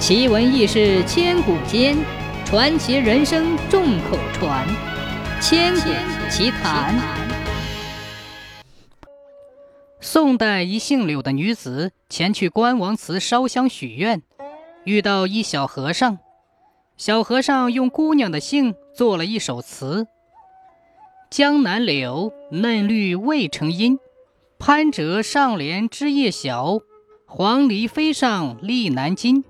奇闻异事千古间，传奇人生众口传。千古奇谈。宋代一姓柳的女子前去关王祠烧香许愿，遇到一小和尚。小和尚用姑娘的姓做了一首词：江南柳，嫩绿未成阴。攀折上帘枝叶小，黄鹂飞上笠南京。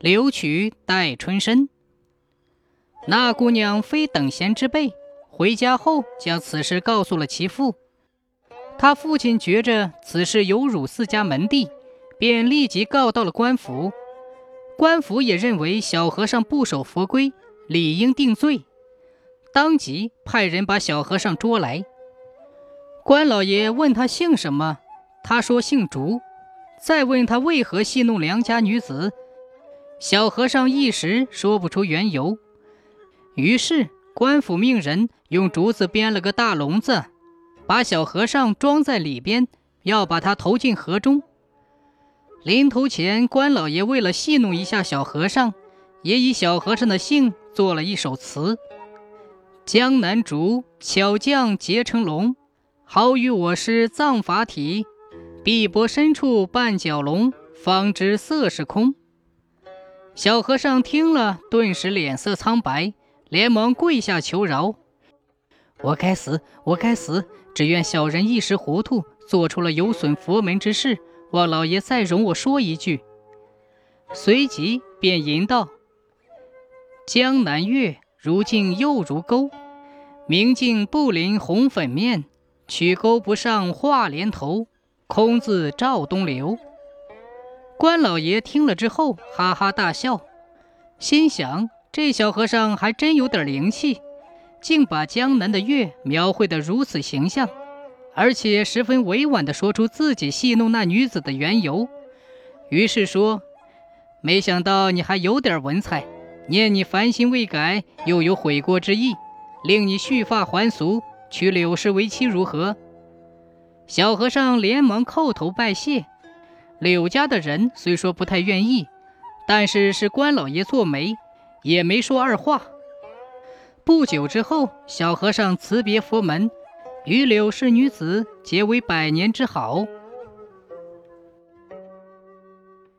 留取待春深。那姑娘非等闲之辈，回家后将此事告诉了其父。他父亲觉着此事有辱四家门第，便立即告到了官府。官府也认为小和尚不守佛规，理应定罪，当即派人把小和尚捉来。关老爷问他姓什么，他说姓竹。再问他为何戏弄良家女子，小和尚一时说不出缘由。于是官府命人用竹子编了个大笼子，把小和尚装在里边，要把他投进河中。临头前，关老爷为了戏弄一下小和尚，也以小和尚的姓做了一首词：“江南竹，巧匠结成龙。”好与我师藏法体，碧波深处半角龙，方知色是空。小和尚听了，顿时脸色苍白，连忙跪下求饶：“我该死，我该死！只愿小人一时糊涂，做出了有损佛门之事，望老爷再容我说一句。”随即便吟道：“江南月，如镜又如钩，明镜不临红粉面。”曲钩不上画帘头，空自照东流。关老爷听了之后，哈哈大笑，心想：这小和尚还真有点灵气，竟把江南的月描绘得如此形象，而且十分委婉地说出自己戏弄那女子的缘由。于是说：“没想到你还有点文采，念你凡心未改，又有悔过之意，令你蓄发还俗。”娶柳氏为妻如何？小和尚连忙叩头拜谢。柳家的人虽说不太愿意，但是是关老爷做媒，也没说二话。不久之后，小和尚辞别佛门，与柳氏女子结为百年之好。